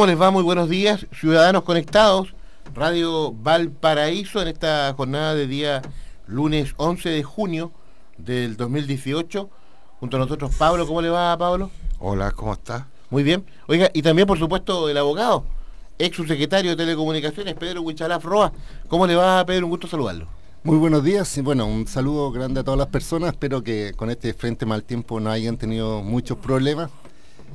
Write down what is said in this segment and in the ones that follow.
¿Cómo les va? Muy buenos días, ciudadanos conectados. Radio Valparaíso en esta jornada de día lunes 11 de junio del 2018. Junto a nosotros, Pablo. ¿Cómo le va, Pablo? Hola, ¿cómo está? Muy bien. Oiga, y también, por supuesto, el abogado, ex subsecretario de Telecomunicaciones, Pedro Huichalaf Roa. ¿Cómo le va, Pedro? Un gusto saludarlo. Muy buenos días y bueno, un saludo grande a todas las personas. Espero que con este frente mal tiempo no hayan tenido muchos problemas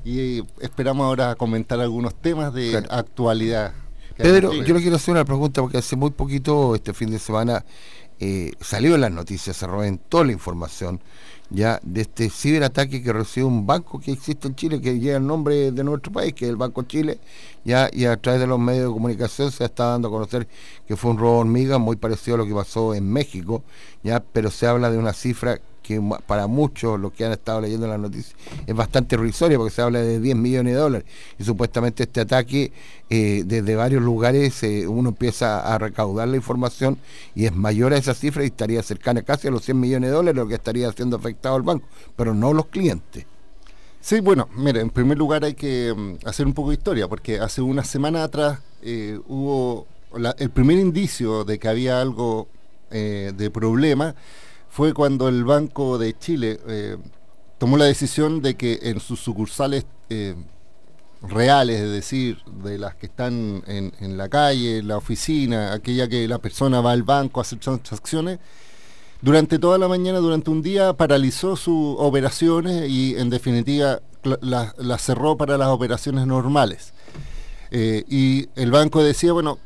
y esperamos ahora comentar algunos temas de actualidad. Pedro, yo le quiero hacer una pregunta porque hace muy poquito, este fin de semana, eh, salió en las noticias, se reventó la información ya de este ciberataque que recibió un banco que existe en Chile, que lleva el nombre de nuestro país, que es el Banco Chile, ya y a través de los medios de comunicación se está dando a conocer que fue un robo hormiga muy parecido a lo que pasó en México, ya, pero se habla de una cifra que para muchos, los que han estado leyendo las noticias, es bastante irrisoria porque se habla de 10 millones de dólares. Y supuestamente este ataque, eh, desde varios lugares, eh, uno empieza a recaudar la información y es mayor a esa cifra y estaría cercana casi a los 100 millones de dólares, lo que estaría siendo afectado al banco, pero no los clientes. Sí, bueno, mire, en primer lugar hay que mm, hacer un poco de historia, porque hace una semana atrás eh, hubo el primer indicio de que había algo de problema fue cuando el Banco de Chile eh, tomó la decisión de que en sus sucursales eh, reales, es decir, de las que están en, la calle, en la oficina, aquella que la persona va al banco a hacer transacciones, durante toda la mañana, durante un día, paralizó sus operaciones y en definitiva las cerró para las operaciones normales. Eh, y el banco decía, bueno,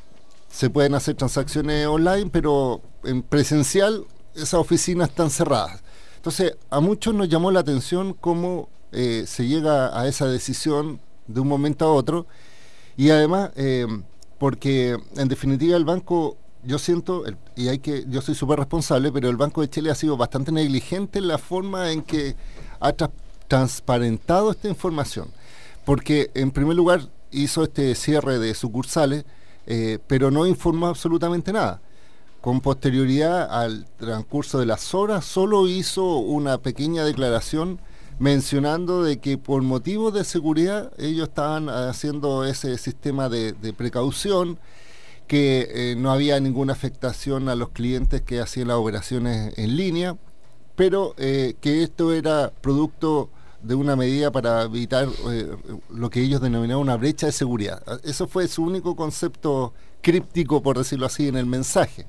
se pueden hacer transacciones online, pero en presencial esas oficinas están cerradas. Entonces, a muchos nos llamó la atención cómo eh, se llega a esa decisión de un momento a otro. Y además eh, porque en definitiva el banco yo siento y hay que yo soy súper responsable pero el Banco de Chile ha sido bastante negligente en la forma en que ha transparentado esta información. Porque en primer lugar hizo este cierre de sucursales eh, pero no informó absolutamente nada con posterioridad al transcurso de las horas solo hizo una pequeña declaración mencionando de que por motivos de seguridad ellos estaban haciendo ese sistema de, precaución, que eh, no había ninguna afectación a los clientes que hacían las operaciones en línea, pero eh, que esto era producto de una medida para evitar eh, lo que ellos denominaban una brecha de seguridad. Eso fue su único concepto críptico, por decirlo así, en el mensaje.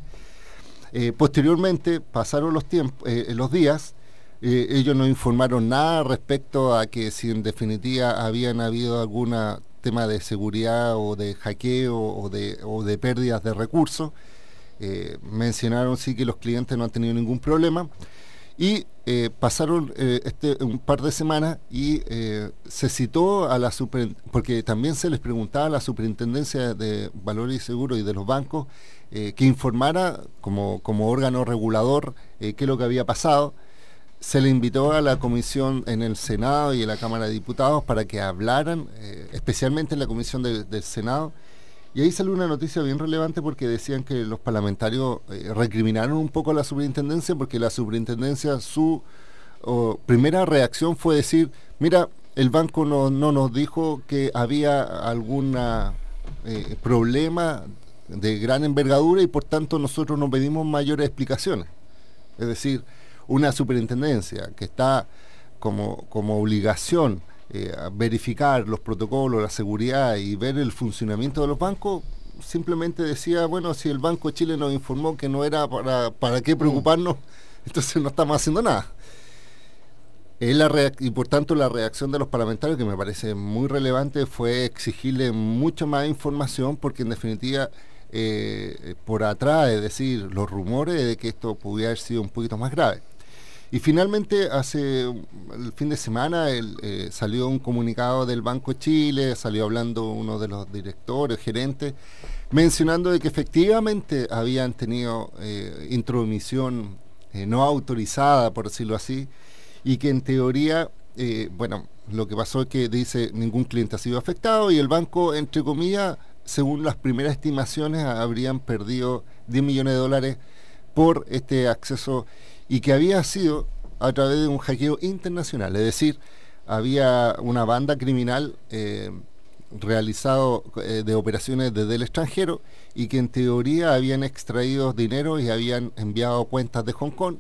Posteriormente pasaron los, tiempos, los días eh, ellos no informaron nada respecto a que si en definitiva habían habido algún tema de seguridad o de hackeo o de, pérdidas de recursos. Eh, mencionaron sí que los clientes no han tenido ningún problema. Y eh, pasaron este, un par de semanas y se citó a la super, porque también se les preguntaba a la superintendencia de valores y seguros y de los bancos que informara como, como órgano regulador qué es lo que había pasado se le invitó a la comisión en el Senado y en la Cámara de Diputados para que hablaran, eh, especialmente en la comisión del Senado. Y ahí salió una noticia bien relevante porque decían que los parlamentarios eh, recriminaron un poco a la superintendencia porque la superintendencia, su primera reacción fue decir, mira, el banco no, nos dijo que había algún eh, problema de gran envergadura y por tanto nosotros no pedimos mayores explicaciones. Es decir, una superintendencia que está como, como obligación eh, a verificar los protocolos, la seguridad y ver el funcionamiento de los bancos, simplemente decía, bueno, si el Banco de Chile nos informó que no era para, para qué preocuparnos, entonces no estamos haciendo nada. la y por tanto la reacción de los parlamentarios, que me parece muy relevante, fue exigirle mucha más información, porque en definitiva, eh, por atrás, es decir, los rumores de que esto pudiera haber sido un poquito más grave. Y finalmente, hace el fin de semana eh, salió un comunicado del Banco de Chile, salió hablando uno de los directores, gerentes, mencionando de que efectivamente habían tenido eh, intromisión eh, no autorizada, por decirlo así, y que en teoría, bueno, lo que pasó es que dice ningún cliente ha sido afectado y el banco, entre comillas, según las primeras estimaciones, habrían perdido 10 millones de dólares por este acceso y que había sido a través de un hackeo internacional, es decir, había una banda criminal eh, realizado eh, de operaciones desde el extranjero y que en teoría habían extraído dinero y habían enviado cuentas de Hong Kong,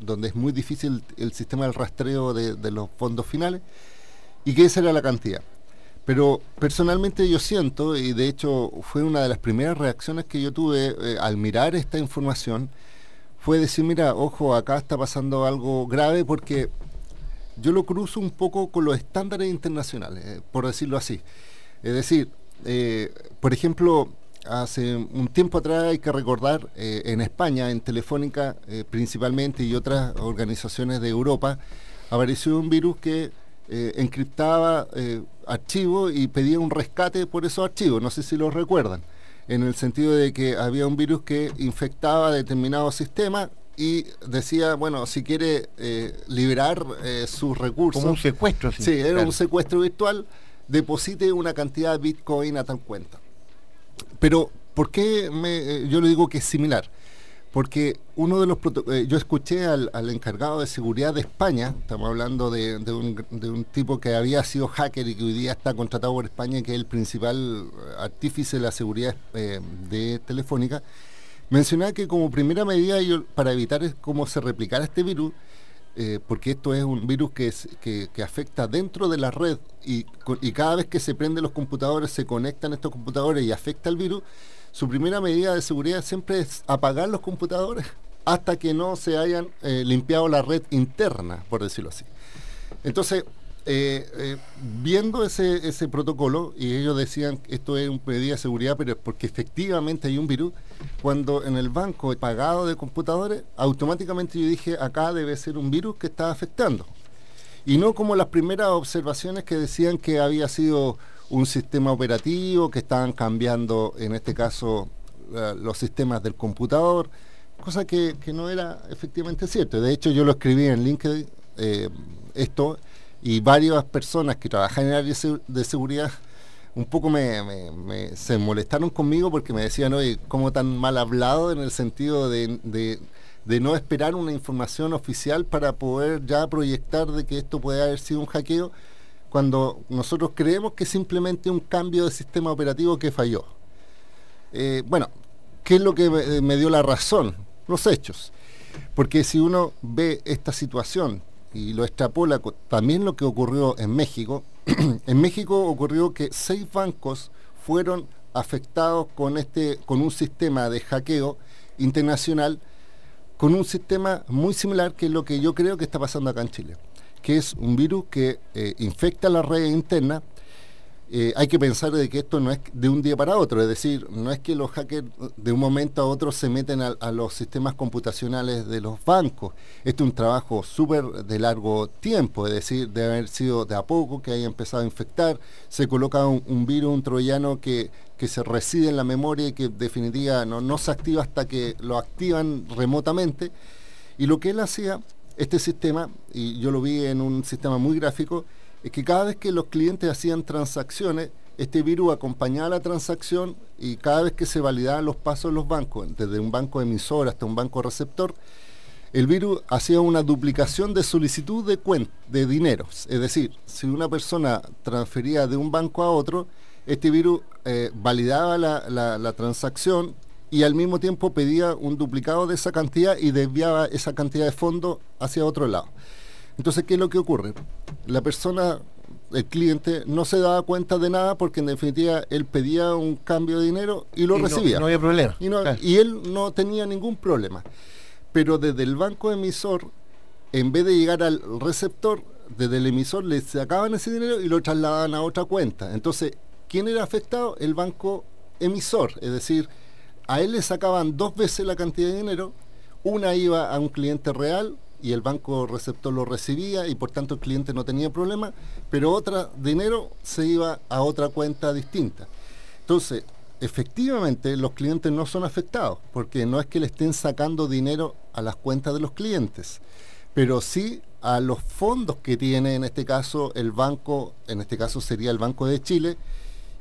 donde es muy difícil el sistema del rastreo de, los fondos finales, y que esa era la cantidad. Pero personalmente yo siento, y de hecho fue una de las primeras reacciones que yo tuve eh, al mirar esta información, fue decir, mira, ojo, acá está pasando algo grave porque yo lo cruzo un poco con los estándares internacionales, eh, por decirlo así. Es decir, eh, por ejemplo, hace un tiempo atrás hay que recordar, en España, en Telefónica principalmente y otras organizaciones de Europa, apareció un virus que encriptaba archivos y pedía un rescate por esos archivos, no sé si lo recuerdan en el sentido de que había un virus que infectaba determinado sistema y decía, bueno, si quiere eh, liberar eh, sus recursos. Como un secuestro, sí. era un secuestro virtual, deposite una cantidad de Bitcoin a tal cuenta. Pero, ¿por qué me, eh, yo le digo que es similar? Porque uno de los eh, yo escuché al, encargado de seguridad de España, estamos hablando de, un, tipo que había sido hacker y que hoy día está contratado por España, que es el principal artífice de la seguridad eh, de Telefónica, mencionaba que como primera medida para evitar cómo se replicara este virus, eh, porque esto es un virus que, que, afecta dentro de la red y, y, cada vez que se prenden los computadores, se conectan estos computadores y afecta el virus, su primera medida de seguridad siempre es apagar los computadores hasta que no se hayan eh, limpiado la red interna, por decirlo así. Entonces, eh, eh, viendo ese, ese protocolo, y ellos decían que esto es una medida de seguridad, pero es porque efectivamente hay un virus, cuando en el banco he pagado de computadores, automáticamente yo dije, acá debe ser un virus que está afectando. Y no como las primeras observaciones que decían que había sido un sistema operativo, que estaban cambiando, en este caso, los sistemas del computador, cosa que, no era efectivamente cierto. De hecho, yo lo escribí en LinkedIn, eh, esto, y varias personas que trabajan en área de seguridad un poco me, se molestaron conmigo porque me decían, oye, ¿cómo tan mal hablado en el sentido de, de, no esperar una información oficial para poder ya proyectar de que esto puede haber sido un hackeo, cuando nosotros creemos que simplemente un cambio de sistema operativo que falló. Eh, bueno, ¿qué es lo que me dio la razón? Los hechos. Porque si uno ve esta situación y lo extrapola también lo que ocurrió en México, en México ocurrió que seis bancos fueron afectados con, este, con un sistema de hackeo internacional, con un sistema muy similar que es lo que yo creo que está pasando acá en Chile, que es un virus que eh, infecta la red interna eh, hay que pensar de que esto no es de un día para otro, es decir, no es que los hackers de un momento a otro se meten a, los sistemas computacionales de los bancos. Esto es un trabajo súper de largo tiempo, es decir, debe haber sido de a poco que haya empezado a infectar, se coloca un, virus, un troyano que, que, se reside en la memoria y que en definitiva no, no se activa hasta que lo activan remotamente. Y lo que él hacía, este sistema, y yo lo vi en un sistema muy gráfico, es que cada vez que los clientes hacían transacciones, este virus acompañaba la transacción y cada vez que se validaban los pasos en los bancos, desde un banco emisor hasta un banco receptor, el virus hacía una duplicación de solicitud de, de dinero. Es decir, si una persona transfería de un banco a otro, este virus eh, validaba la transacción y al mismo tiempo pedía un duplicado de esa cantidad y desviaba esa cantidad de fondos hacia otro lado. Entonces, ¿qué es lo que ocurre? La persona, el cliente, no se daba cuenta de nada porque en definitiva él pedía un cambio de dinero y lo recibía. No, había problema. Y, él no tenía ningún problema. Pero desde el banco emisor, en vez de llegar al receptor, desde el emisor le sacaban ese dinero y lo trasladaban a otra cuenta. Entonces, ¿quién era afectado? El banco emisor. Es decir, a él le sacaban dos veces la cantidad de dinero. Una iba a un cliente real y el banco receptor lo recibía y por tanto el cliente no tenía problema, pero otro dinero se iba a otra cuenta distinta. Entonces, efectivamente los clientes no son afectados, porque no es que le estén sacando dinero a las cuentas de los clientes, pero sí a los fondos que tiene en este caso el banco, en este caso sería el Banco de Chile,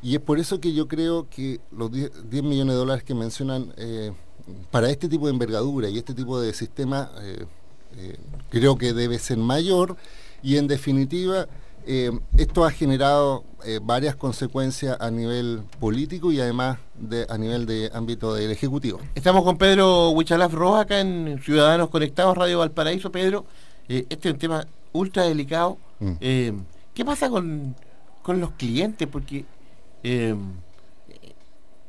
y es por eso que yo creo que los 10, millones de dólares que mencionan eh, para este tipo de envergadura y este tipo de sistema eh, eh, creo que debe ser mayor y en definitiva esto ha generado varias consecuencias a nivel político y además de, a nivel de ámbito del Ejecutivo. Estamos con Pedro Huichalaf Roja acá en Ciudadanos Conectados, Radio Valparaíso. Pedro, este es un tema ultra delicado. Mm. ¿Qué pasa con, con, los clientes? Porque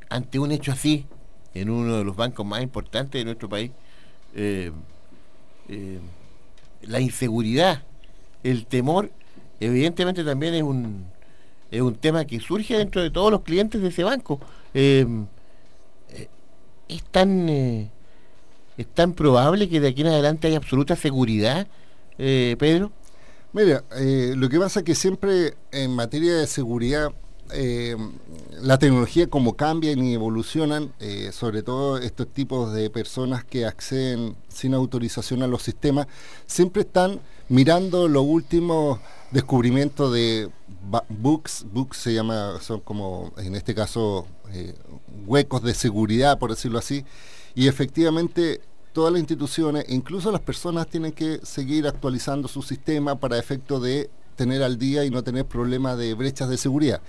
ante un hecho así, en uno de los bancos más importantes de nuestro país, eh, la inseguridad, el temor, evidentemente también es un, es un tema que surge dentro de todos los clientes de ese banco. Eh, eh, es, tan, es tan probable que de aquí en adelante haya absoluta seguridad, Pedro. Mira, lo que pasa es que siempre en materia de seguridad eh, la tecnología como cambian y evolucionan, eh, sobre todo estos tipos de personas que acceden sin autorización a los sistemas, siempre están mirando los últimos descubrimientos de bugs, bugs se llama, son como en este caso eh, huecos de seguridad, por decirlo así, y efectivamente todas las instituciones, incluso las personas, tienen que seguir actualizando su sistema para efecto de tener al día y no tener problemas de brechas de seguridad.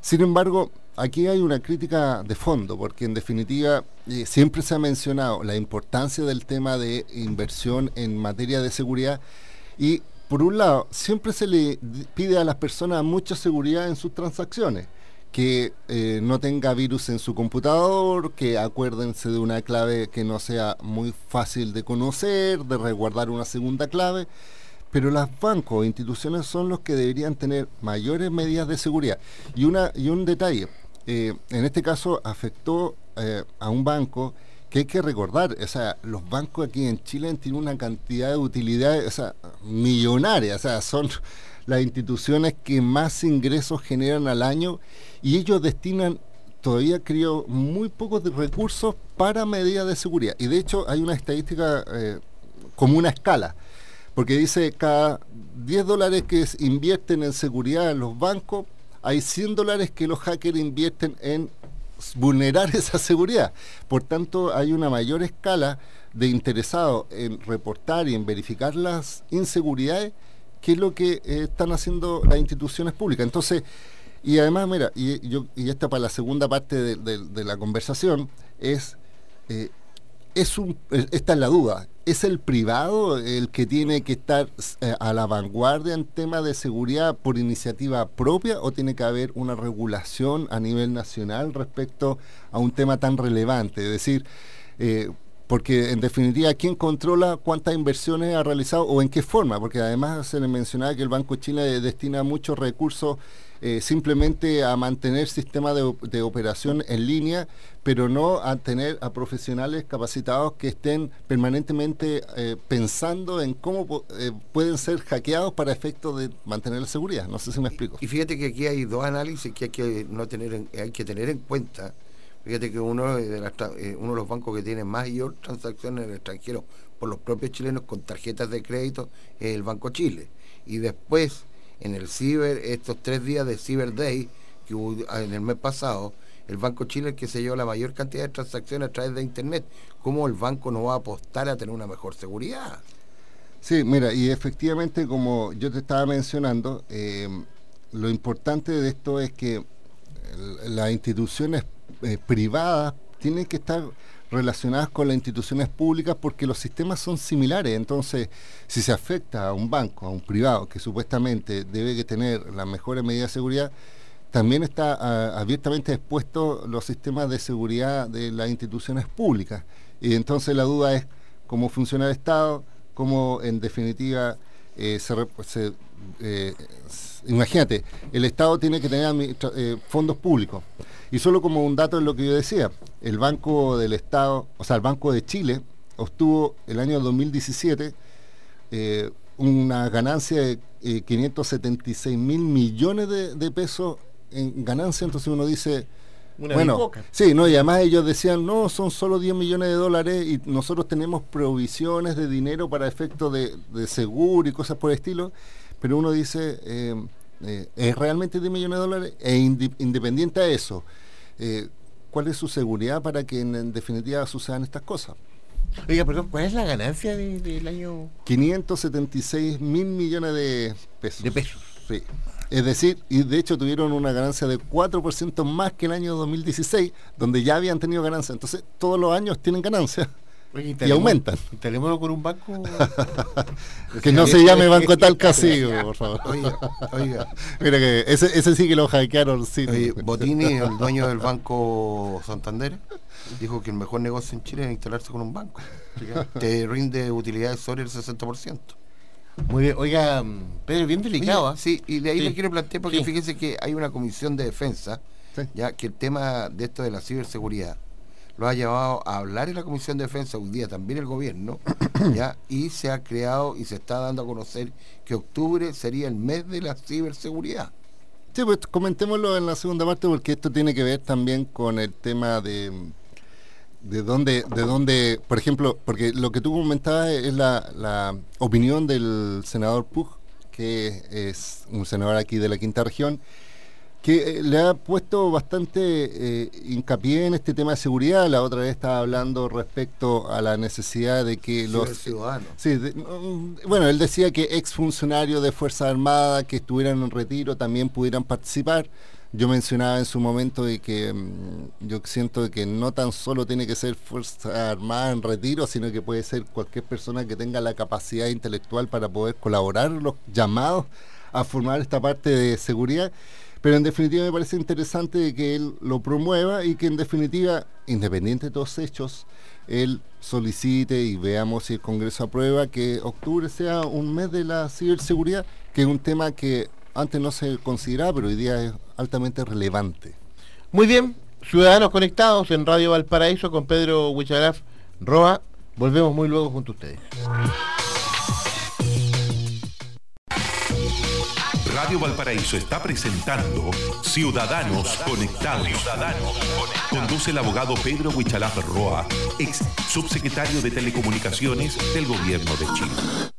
Sin embargo, aquí hay una crítica de fondo, porque en definitiva eh, siempre se ha mencionado la importancia del tema de inversión en materia de seguridad y por un lado, siempre se le pide a las personas mucha seguridad en sus transacciones que eh, no tenga virus en su computador, que acuérdense de una clave que no sea muy fácil de conocer, de resguardar una segunda clave, pero los bancos o instituciones son los que deberían tener mayores medidas de seguridad. Y, una, y un detalle, eh, en este caso afectó eh, a un banco que hay que recordar, o sea, los bancos aquí en Chile tienen una cantidad de utilidades o sea, millonarias, o sea, son las instituciones que más ingresos generan al año y ellos destinan todavía creo muy pocos recursos para medidas de seguridad. Y de hecho hay una estadística eh, como una escala, porque dice cada 10 dólares que invierten en seguridad en los bancos, hay 100 dólares que los hackers invierten en vulnerar esa seguridad. Por tanto, hay una mayor escala de interesados en reportar y en verificar las inseguridades que es lo que eh, están haciendo las instituciones públicas. Entonces, y además, mira, y, yo, y esta para la segunda parte de, la conversación, es, eh, es un, esta es la duda, ¿es el privado el que tiene que estar eh, a la vanguardia en temas de seguridad por iniciativa propia o tiene que haber una regulación a nivel nacional respecto a un tema tan relevante? Es decir, eh, porque en definitiva, ¿quién controla cuántas inversiones ha realizado o en qué forma? Porque además se le mencionaba que el Banco de Chile destina muchos recursos eh, simplemente a mantener sistemas de, operación en línea, pero no a tener a profesionales capacitados que estén permanentemente eh, pensando en cómo eh, pueden ser hackeados para efectos de mantener la seguridad. No sé si me explico. Y, fíjate que aquí hay dos análisis que hay que, no tener hay que tener en cuenta Fíjate que uno de, uno de los bancos que tiene mayor transacciones en el extranjero por los propios chilenos con tarjetas de crédito es el Banco Chile. Y después, en el Ciber, estos tres días de Cyber Day que hubo ah, en el mes pasado, el Banco Chile que se llevó la mayor cantidad de transacciones a través de Internet. ¿Cómo el banco no va a apostar a tener una mejor seguridad? Sí, mira, y efectivamente, como yo te estaba mencionando, eh, lo importante de esto es que las instituciones eh, privadas tienen que estar relacionadas con las instituciones públicas porque los sistemas son similares. Entonces, si se afecta a un banco, a un privado, que supuestamente debe tener las mejores medidas de seguridad, también está ah, abiertamente expuesto los sistemas de seguridad de las instituciones públicas. Y entonces la duda es cómo funciona el Estado, cómo en definitiva eh, se, eh, imagínate, el Estado tiene que tener fondos públicos. Y solo como un dato en lo que yo decía, el Banco del Estado, o sea, el Banco de Chile, obtuvo el año 2017 eh, una ganancia de 576 eh, mil millones de, pesos en ganancia, entonces uno dice, bueno, sí, no, y además ellos decían, no, son solo 10 millones de dólares y nosotros tenemos provisiones de dinero para efectos de, seguro y cosas por el estilo, pero uno dice, eh, eh, ¿Es realmente de millones de dólares? E independiente a eso, eh, ¿cuál es su seguridad para que en, definitiva sucedan estas cosas? Oiga, perdón, ¿cuál es la ganancia del año? 576 mil millones de pesos. De pesos. Sí. Es decir, y de hecho tuvieron una ganancia de 4% más que el año 2016, donde ya habían tenido ganancia. Entonces, todos los años tienen ganancia y, aumentan. Telémono con un banco. que no se llame Banco Tal Casillo, por favor. Oiga, oiga. Mira que ese, ese sí que lo hackearon. Sí. Botini, el dueño del Banco Santander, dijo que el mejor negocio en Chile es instalarse con un banco. Te rinde utilidades sobre el 60%. Muy bien, oiga, Pedro, bien delicado. ¿ah? Sí, y de ahí le quiero plantear porque fíjense que hay una comisión de defensa, ya que el tema de esto de la ciberseguridad lo ha llevado a hablar en la Comisión de Defensa un día también el gobierno, ¿ya? y se ha creado y se está dando a conocer que octubre sería el mes de la ciberseguridad. Sí, pues comentémoslo en la segunda parte porque esto tiene que ver también con el tema de de dónde, de dónde, por ejemplo, porque lo que tú comentabas es la, la opinión del senador Pug, que es un senador aquí de la quinta región, que eh, le ha puesto bastante eh, hincapié en este tema de seguridad. La otra vez estaba hablando respecto a la necesidad de que los ciudadanos. Sí, mm, bueno, él decía que exfuncionarios de Fuerza Armada que estuvieran en retiro también pudieran participar. yo mencionaba en su momento de que mm, yo siento que no tan solo tiene que ser Fuerza Armada en retiro, sino que puede ser cualquier persona que tenga la capacidad intelectual para poder colaborar, los llamados a formar esta parte de seguridad. Pero en definitiva me parece interesante que él lo promueva y que en definitiva, independiente de todos hechos, él solicite y veamos si el Congreso aprueba que octubre sea un mes de la ciberseguridad, que es un tema que antes no se consideraba, pero hoy día es altamente relevante. Muy bien, ciudadanos conectados en Radio Valparaíso con Pedro Huichalaf Roa. Volvemos muy luego junto a ustedes. Radio Valparaíso está presentando Ciudadanos Conectados. Conduce el abogado Pedro Huichalaf Roa, ex subsecretario de Telecomunicaciones del Gobierno de Chile.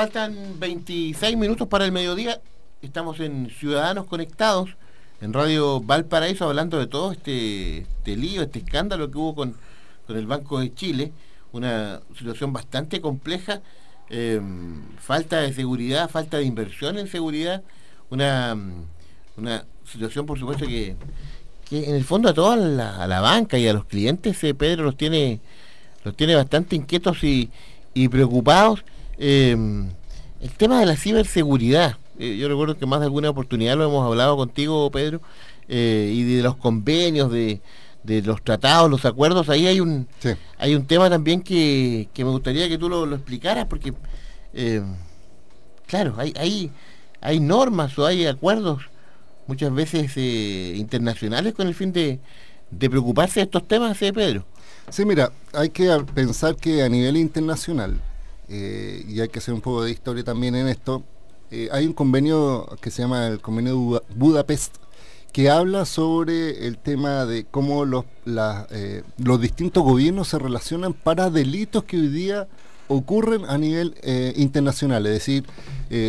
Faltan 26 minutos para el mediodía. Estamos en Ciudadanos Conectados, en Radio Valparaíso, hablando de todo este, este lío, este escándalo que hubo con, el Banco de Chile. Una situación bastante compleja. Em, falta de seguridad, falta de inversión en seguridad. Una, una situación, por supuesto, que, en el fondo a toda la, banca y a los clientes, eh, Pedro, los tiene, los tiene bastante inquietos y, y preocupados. Em, el tema de la ciberseguridad, eh, yo recuerdo que más de alguna oportunidad lo hemos hablado contigo, Pedro, eh, y de los convenios, de, los tratados, los acuerdos, ahí hay un hay un tema también que, me gustaría que tú lo, explicaras, porque em, claro, hay, hay, hay normas o hay acuerdos muchas veces eh, internacionales con el fin de, de preocuparse de estos temas, ¿eh, Pedro? Sí, mira, hay que pensar que a nivel internacional, eh, y hay que hacer un poco de historia también en esto, eh, hay un convenio que se llama el Convenio de Budapest, que habla sobre el tema de cómo los, eh, los distintos gobiernos se relacionan para delitos que hoy día ocurren a nivel internacional, es decir,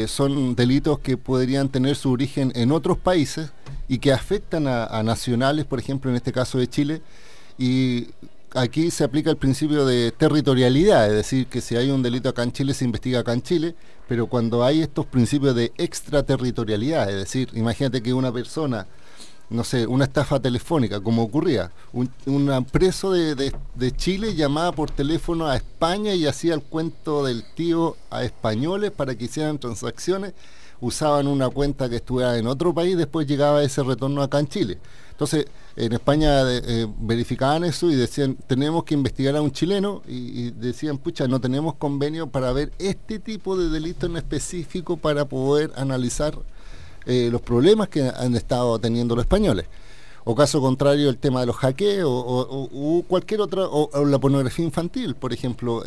son delitos que podrían tener su origen en otros países y que afectan a nacionales, por ejemplo, en este caso de Chile, y aquí se aplica el principio de territorialidad, es decir, que si hay un delito acá en Chile se investiga acá en Chile, pero cuando hay estos principios de extraterritorialidad, es decir, imagínate que una persona, no sé, una estafa telefónica, como ocurría, un preso de, de, Chile llamaba por teléfono a España y hacía el cuento del tío a españoles para que hicieran transacciones, usaban una cuenta que estuviera en otro país, después llegaba ese retorno acá en Chile. Entonces, en España eh, verificaban eso y decían, tenemos que investigar a un chileno y, decían, pucha, no tenemos convenio para ver este tipo de delito en específico para poder analizar eh, los problemas que han estado teniendo los españoles. O caso contrario, el tema de los hackeos o, cualquier otra, o, la pornografía infantil, por ejemplo,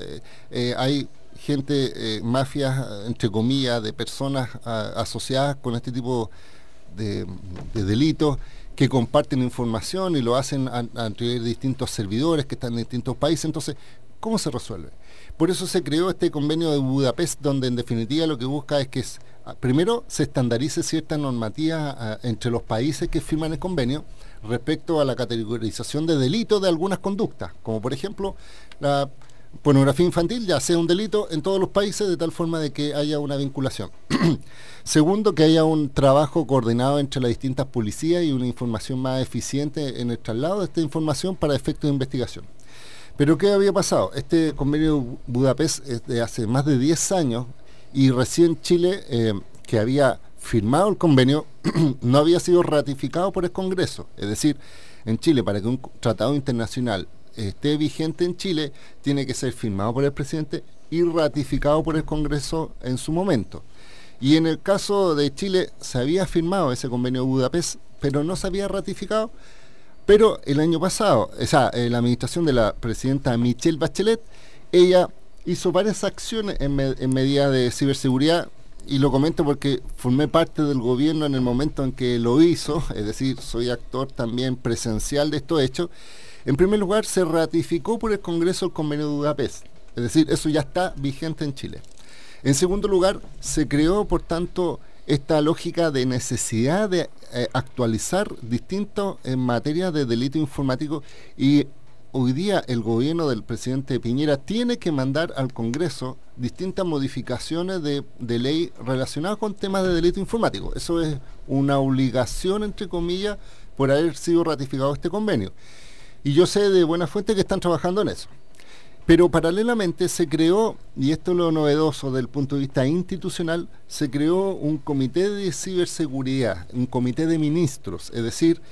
eh, hay gente, mafias, entre comillas, de personas asociadas con este tipo de delitos que comparten información y lo hacen a, través de distintos servidores que están en distintos países. Entonces, ¿cómo se resuelve? Por eso se creó este convenio de Budapest, donde en definitiva lo que busca es que primero se estandarice cierta normativa ah, entre los países que firman el convenio respecto a la categorización de delitos de algunas conductas, como por ejemplo la pornografía infantil ya sea un delito en todos los países de tal forma de que haya una vinculación. Segundo, que haya un trabajo coordinado entre las distintas policías y una información más eficiente en el traslado de esta información para efectos de investigación. Pero ¿qué había pasado? Este convenio de Budapest es de hace más de 10 años y recién Chile, eh, que había firmado el convenio, no había sido ratificado por el Congreso. Es decir, en Chile, para que un tratado internacional esté vigente en Chile, tiene que ser firmado por el presidente y ratificado por el Congreso en su momento. Y en el caso de Chile se había firmado ese convenio de Budapest, pero no se había ratificado. Pero el año pasado, o sea, en la administración de la presidenta Michelle Bachelet, ella hizo varias acciones en, medida de ciberseguridad y lo comento porque formé parte del gobierno en el momento en que lo hizo, es decir, soy actor también presencial de estos hechos. En primer lugar, se ratificó por el Congreso el convenio de Budapest, es decir, eso ya está vigente en Chile. En segundo lugar, se creó, por tanto, esta lógica de necesidad de eh, actualizar distintos en materia de delito informático y hoy día el gobierno del presidente Piñera tiene que mandar al Congreso distintas modificaciones de, de, ley relacionadas con temas de delito informático. Eso es una obligación, entre comillas, por haber sido ratificado este convenio. Y yo sé de buena fuente que están trabajando en eso. Pero paralelamente se creó, y esto es lo novedoso del punto de vista institucional, se creó un comité de ciberseguridad, un comité de ministros, es decir,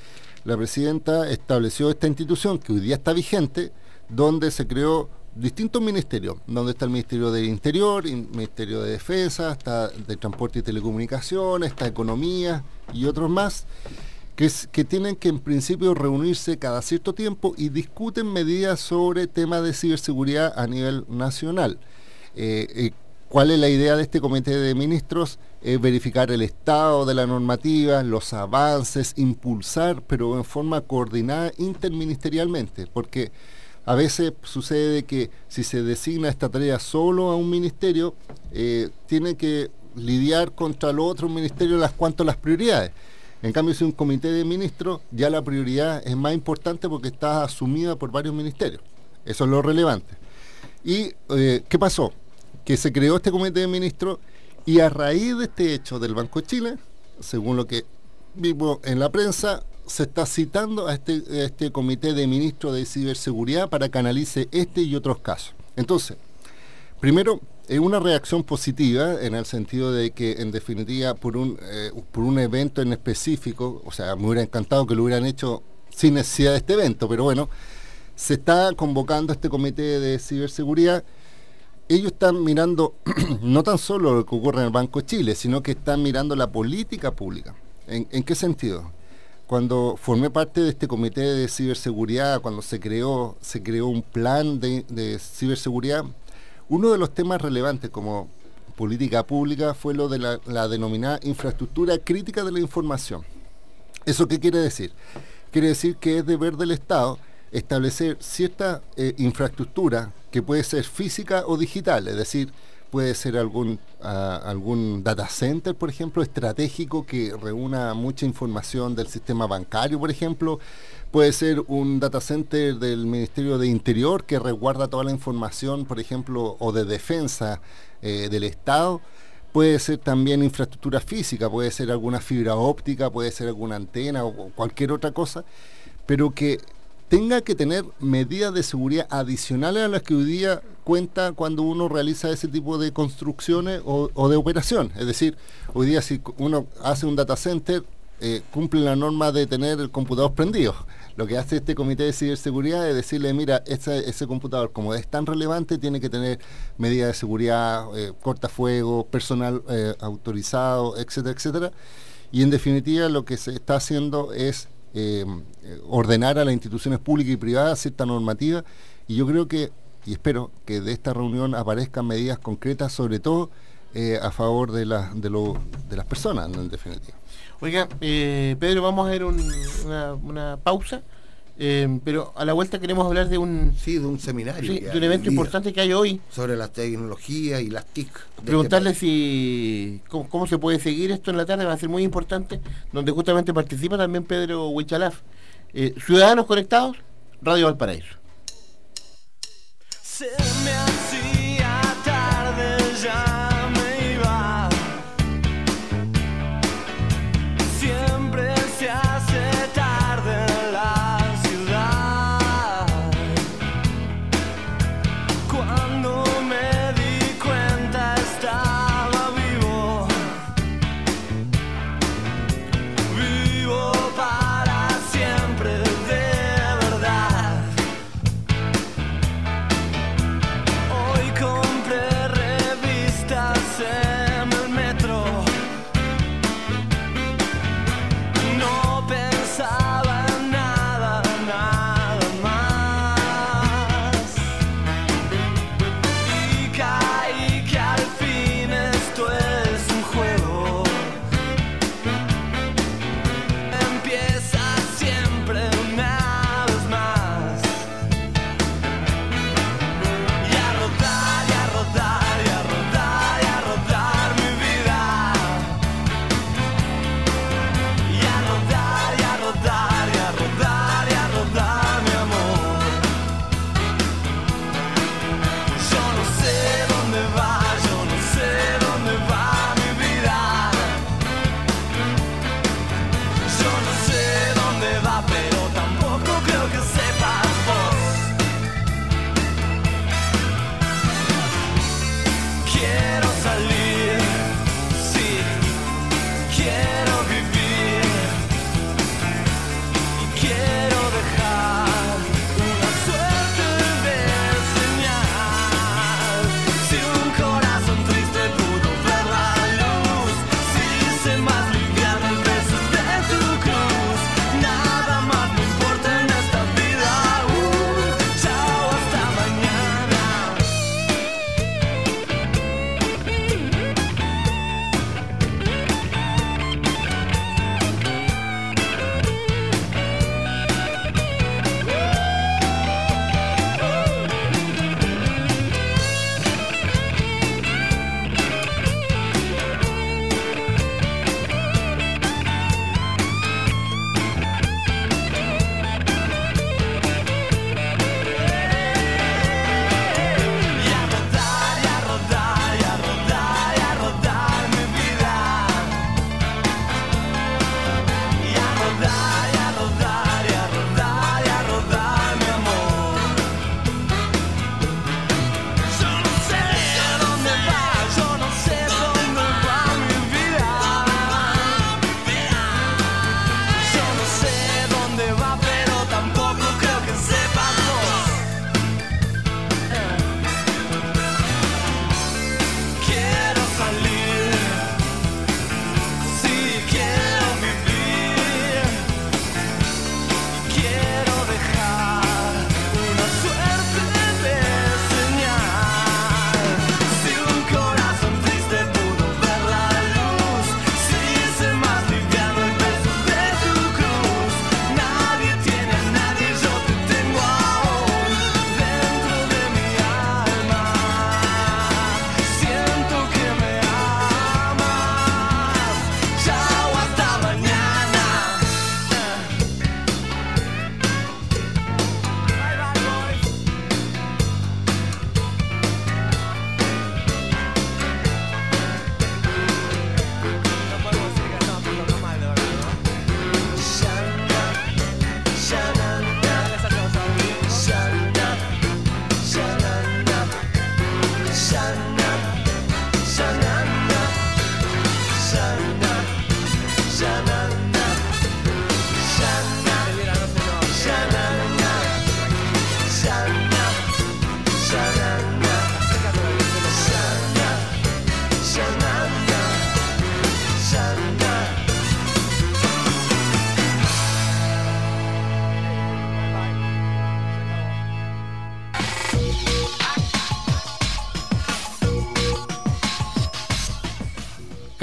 la presidenta estableció esta institución que hoy día está vigente, donde se creó distintos ministerios, donde está el Ministerio del Interior, el Ministerio de Defensa, está de Transporte y Telecomunicaciones, está Economía y otros más que, tienen que en principio reunirse cada cierto tiempo y discuten medidas sobre temas de ciberseguridad a nivel nacional. Eh, eh, ¿Cuál es la idea de este comité de ministros? Es verificar el estado de la normativa, los avances, impulsar, pero en forma coordinada interministerialmente, porque a veces sucede que si se designa esta tarea solo a un ministerio, eh, tiene que lidiar contra el otro ministerio las cuanto las prioridades. En cambio, si un comité de ministros, ya la prioridad es más importante porque está asumida por varios ministerios. Eso es lo relevante. ¿Y eh, qué pasó? Que se creó este comité de ministros y a raíz de este hecho del Banco de Chile, según lo que vimos en la prensa, se está citando a este, a este comité de ministros de ciberseguridad para que analice este y otros casos. Entonces, primero, es una reacción positiva en el sentido de que en definitiva por un, eh, por un evento en específico, o sea, me hubiera encantado que lo hubieran hecho sin necesidad de este evento, pero bueno, se está convocando este comité de ciberseguridad ellos están mirando no tan solo lo que ocurre en el Banco de Chile, sino que están mirando la política pública. ¿En, qué sentido? Cuando formé parte de este comité de ciberseguridad, cuando se creó, se creó un plan de, ciberseguridad, uno de los temas relevantes como política pública fue lo de la, denominada infraestructura crítica de la información. ¿Eso qué quiere decir? Quiere decir que es deber del Estado establecer cierta eh, infraestructura que puede ser física o digital, es decir, puede ser algún, ah, algún data center, por ejemplo, estratégico que reúna mucha información del sistema bancario, por ejemplo, puede ser un data center del Ministerio de Interior que resguarda toda la información, por ejemplo, o de defensa eh, del Estado. Puede ser también infraestructura física, puede ser alguna fibra óptica, puede ser alguna antena o cualquier otra cosa, pero que tenga que tener medidas de seguridad adicionales a las que hoy día cuenta cuando uno realiza ese tipo de construcciones o, de operación. Es decir, hoy día si uno hace un data center, eh, cumple la norma de tener el computador prendido. Lo que hace este comité de ciberseguridad es decirle, mira, ese, computador como es tan relevante, tiene que tener medidas de seguridad, eh, cortafuego, personal eh, autorizado, etcétera, etcétera. Y en definitiva lo que se está haciendo es eh, ordenar a las instituciones públicas y privadas cierta normativa y yo creo que, y espero que de esta reunión aparezcan medidas concretas, sobre todo eh, a favor de, la, de, lo, de las personas, en definitiva. Oiga, eh, Pedro, vamos a ver una, una pausa eh, pero a la vuelta queremos hablar de un sí, de un seminario, de un evento importante que hay hoy sobre las tecnologías y las TIC. Este Preguntarle si cómo, se puede seguir esto en la tarde va a ser muy importante, donde justamente participa también Pedro Huichalaf. Eh, Ciudadanos conectados, Radio Valparaíso.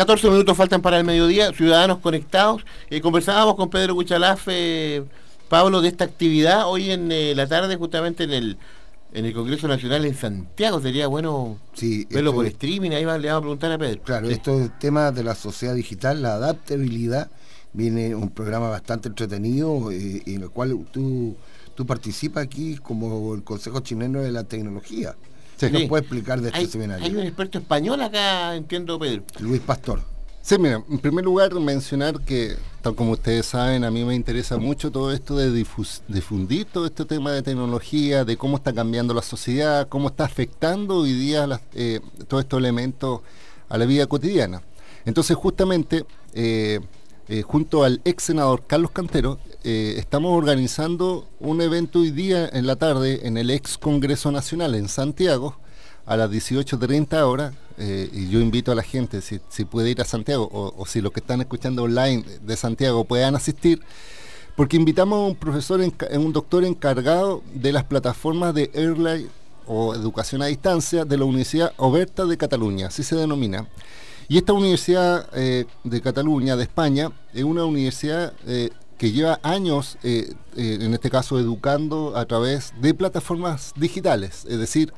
14 minutos faltan para el mediodía, ciudadanos conectados. Eh, conversábamos con Pedro Cuchalaf, Pablo, de esta actividad hoy en eh, la tarde, justamente en el en el Congreso Nacional en Santiago. Sería bueno verlo por streaming, ahí le vamos a preguntar a Pedro. Claro, esto es el tema de la sociedad digital, la adaptabilidad. Viene un programa bastante entretenido eh, en el cual tú, tú participas aquí como el Consejo Chileno de la Tecnología. Sí. ¿Nos puede explicar de este seminario? Hay un experto español acá, entiendo, Pedro. Luis Pastor. Sí, mira, en primer lugar mencionar que, tal como ustedes saben, a mí me interesa mucho todo esto de difundir todo este tema de tecnología, de cómo está cambiando la sociedad, cómo está afectando hoy día eh, todos estos elementos a la vida cotidiana. Entonces, justamente, eh, eh, junto al ex senador Carlos Cantero, estamos organizando un evento hoy día en la tarde en el ex Congreso Nacional en Santiago, a las 18.30 horas, eh, y yo invito a la gente, si, puede ir a Santiago, o, si los que están escuchando online de Santiago puedan asistir, porque invitamos a un profesor, en, un doctor encargado de las plataformas de Airline o Educación a Distancia de la Universidad Oberta de Cataluña, así se denomina. Y esta Universidad eh, de Cataluña, de España, es una universidad eh, que lleva años, en este caso, educando a través de plataformas digitales, es decir,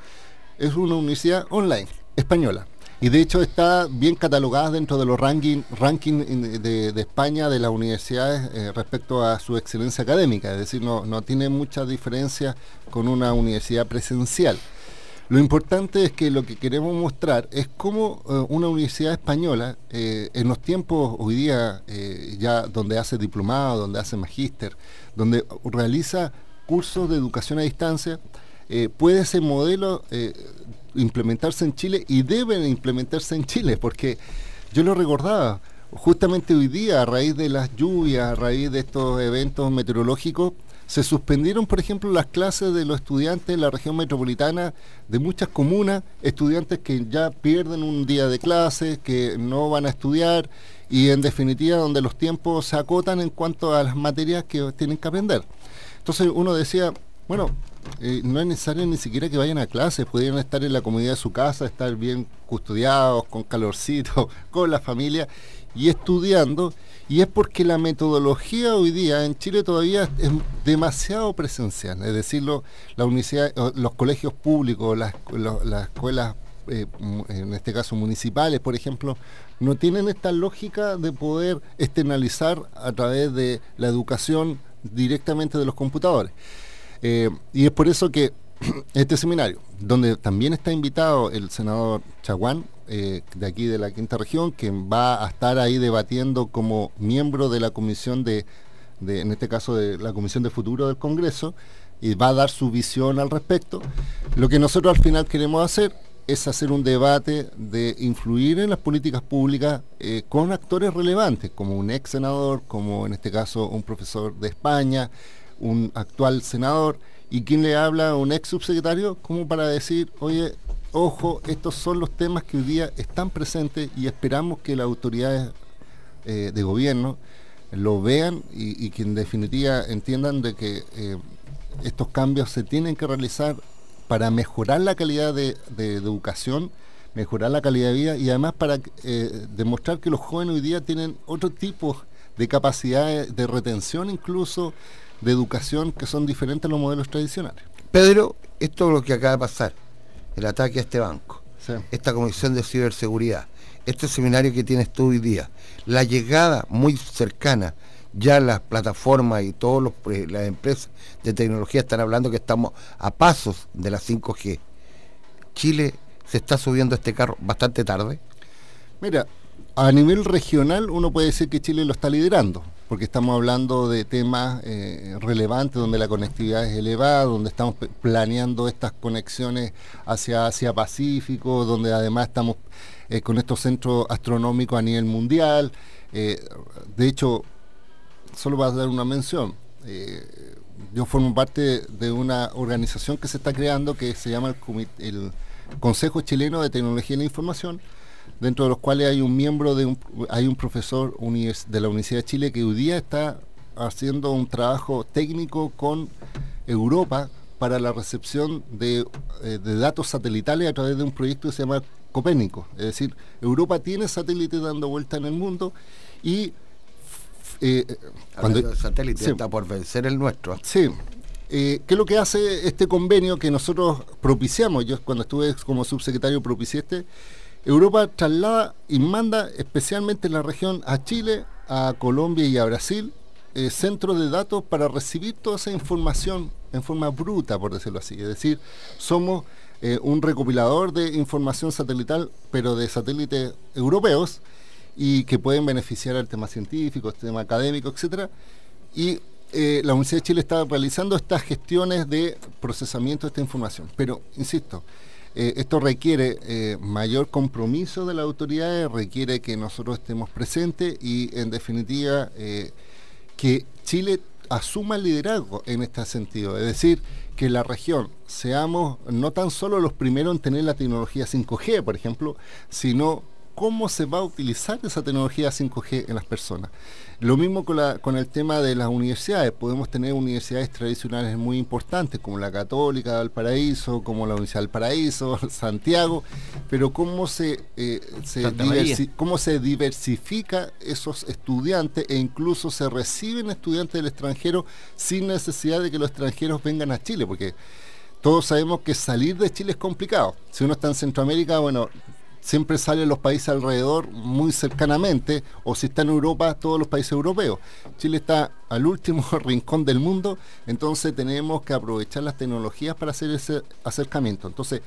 es una universidad online, española. Y de hecho está bien catalogada dentro de los rankings ranking de, España de las universidades eh, respecto a su excelencia académica, es decir, no, no tiene mucha diferencia con una universidad presencial. Lo importante es que lo que queremos mostrar es cómo eh, una universidad española, eh, en los tiempos hoy día, ya donde hace diplomado, donde hace magíster, donde realiza cursos de educación a distancia, eh, puede ese modelo eh, implementarse en Chile y deben implementarse en Chile, porque yo lo recordaba, justamente hoy día, a raíz de las lluvias, a raíz de estos eventos meteorológicos, se suspendieron, por ejemplo, las clases de los estudiantes de la región metropolitana de muchas comunas, estudiantes que ya pierden un día de clases, que no van a estudiar y en definitiva donde los tiempos se acotan en cuanto a las materias que tienen que aprender. Entonces uno decía, bueno, eh, no es necesario ni siquiera que vayan a clases, podrían estar en la comodidad de su casa, estar bien custodiados, con calorcito, con la familia y estudiando. Y es porque la metodología hoy día en Chile todavía es demasiado presencial, es decir, la universidad, los colegios públicos, las, escuelas, eh, en este caso municipales, por ejemplo, no tienen esta lógica de poder externalizar a través de la educación directamente de los computadores. Eh, y es por eso que este seminario, donde también está invitado el senador Chaguán, eh, de aquí de la quinta región, que va a estar ahí debatiendo como miembro de la comisión de, en este caso de la comisión de futuro del Congreso, y va a dar su visión al respecto. Lo que nosotros al final queremos hacer es hacer un debate de influir en las políticas públicas eh, con actores relevantes, como un ex senador, como en este caso un profesor de España, un actual senador y quien le habla a un ex subsecretario como para decir, oye, ojo, estos son los temas que hoy día están presentes y esperamos que las autoridades eh, de gobierno lo vean y, que en definitiva entiendan de que eh, estos cambios se tienen que realizar para mejorar la calidad de, educación, mejorar la calidad de vida y además para eh, demostrar que los jóvenes hoy día tienen otro tipo de capacidades de retención incluso de educación que son diferentes a los modelos tradicionales. Pedro, esto es lo que acaba de pasar, el ataque a este banco, esta comisión de ciberseguridad, este seminario que tienes tú hoy día, la llegada muy cercana, ya las plataformas y todas eh, las empresas de tecnología están hablando que estamos a pasos de la 5G. Chile se está subiendo a este carro bastante tarde. Mira, a nivel regional uno puede decir que Chile lo está liderando porque estamos hablando de temas eh, relevantes donde la conectividad es elevada, donde estamos planeando estas conexiones hacia Asia Pacífico, donde además estamos eh, con estos centros astronómicos a nivel mundial. Eh, de hecho, solo para dar una mención, yo formo parte de una organización que se está creando que se llama el Consejo Chileno de Tecnología y la Información, dentro de los cuales hay un miembro de un, hay un profesor de la Universidad de Chile que hoy día está haciendo un trabajo técnico con Europa para la recepción de, eh, datos satelitales a través de un proyecto que se llama Copérnico. Es decir, Europa tiene satélites dando vuelta en el mundo y... Eh, cuando el satélite está por vencer el nuestro. Sí, eh, ¿Qué es lo que hace este convenio que nosotros propiciamos? Yo cuando estuve como subsecretario propicié este. Europa traslada y manda especialmente en la región a Chile, a Colombia y a Brasil eh, centros de datos para recibir toda esa información en forma bruta, por decirlo así. Es decir, somos eh, un recopilador de información satelital, pero de satélites europeos y que pueden beneficiar al tema científico, al tema académico, etcétera. Y eh, la Universidad de Chile está realizando estas gestiones de procesamiento de esta información. Pero, insisto, eh, esto requiere eh, mayor compromiso de las autoridades, requiere que nosotros estemos presentes y, en definitiva, que Chile asuma liderazgo en este sentido. Es decir, que la región seamos no tan solo los primeros en tener la tecnología 5G, por ejemplo, sino cómo se va a utilizar esa tecnología 5G en las personas. Lo mismo con, la, con el tema de las universidades. Podemos tener universidades tradicionales muy importantes, como la Católica del Paraíso, como la Universidad del Paraíso, Santiago, pero cómo se, eh, cómo se diversifica esos estudiantes e incluso se reciben estudiantes del extranjero sin necesidad de que los extranjeros vengan a Chile, porque todos sabemos que salir de Chile es complicado. Si uno está en Centroamérica, bueno, siempre salen los países alrededor muy cercanamente, o si está en Europa, todos los países europeos. Chile está al último rincón del mundo, entonces tenemos que aprovechar las tecnologías para hacer ese acercamiento. Entonces,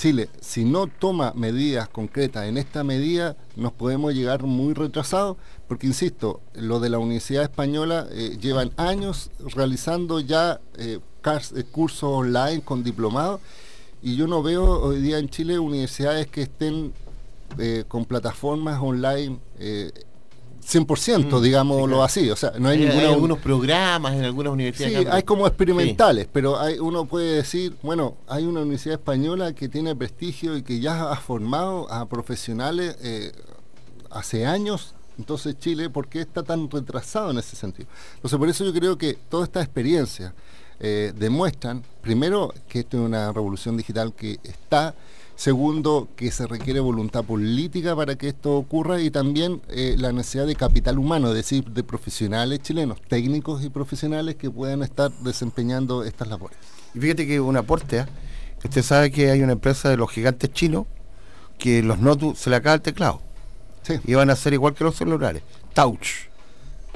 Chile, si no toma medidas concretas en esta medida, nos podemos llegar muy retrasados, porque insisto, lo de la Universidad Española eh, llevan años realizando ya eh, eh, cursos online con diplomados y yo no veo hoy día en Chile universidades que estén eh, con plataformas online eh, 100%, mm, digámoslo así. O sea, no hay, algunos programas en algunas universidades. Sí, hay como experimentales, pero hay, uno puede decir, bueno, hay una universidad española que tiene prestigio y que ya ha formado a profesionales eh, hace años. Entonces Chile, ¿por qué está tan retrasado en ese sentido? Entonces por eso yo creo que toda esta experiencia eh, demuestran, primero, que esto es una revolución digital que está, segundo, que se requiere voluntad política para que esto ocurra y también eh, la necesidad de capital humano, es decir, de profesionales chilenos, técnicos y profesionales que puedan estar desempeñando estas labores. Y fíjate que un aporte, ¿eh? usted sabe que hay una empresa de los gigantes chinos que los notus se le acaba el teclado. Y van a ser igual que los celulares, touch.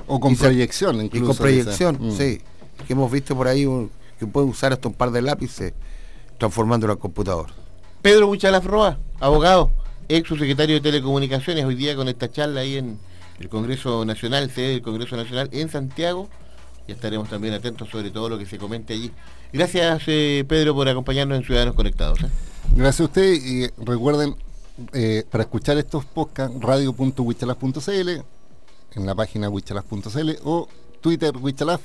O con proyección, incluso. Y con proyección, mm. sí que hemos visto por ahí que puede usar hasta un par de lápices transformándolo en computador. Pedro Buchalaf Roa, abogado, ex subsecretario de Telecomunicaciones, hoy día con esta charla ahí en el Congreso Nacional, sede del Congreso Nacional en Santiago. Y estaremos también atentos sobre todo lo que se comente allí. Gracias, eh, Pedro, por acompañarnos en Ciudadanos Conectados. ¿eh? Gracias a usted y recuerden, eh, para escuchar estos podcasts, radio.huichalas.cl, en la página huichalas.cl o Twitter huichalaf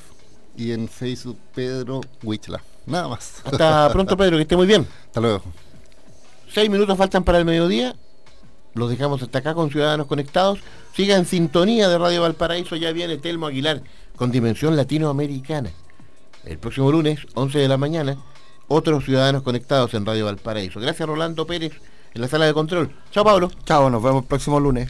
y en Facebook Pedro Wichla. Nada más. Hasta pronto, Pedro, que esté muy bien. Hasta luego. Seis minutos faltan para el mediodía. Los dejamos hasta acá con Ciudadanos Conectados. Siga en sintonía de Radio Valparaíso. Ya viene Telmo Aguilar con Dimensión Latinoamericana. El próximo lunes, 11 de la mañana, otros Ciudadanos Conectados en Radio Valparaíso. Gracias, Rolando Pérez, en la sala de control. Chao, Pablo. Chao, nos vemos el próximo lunes.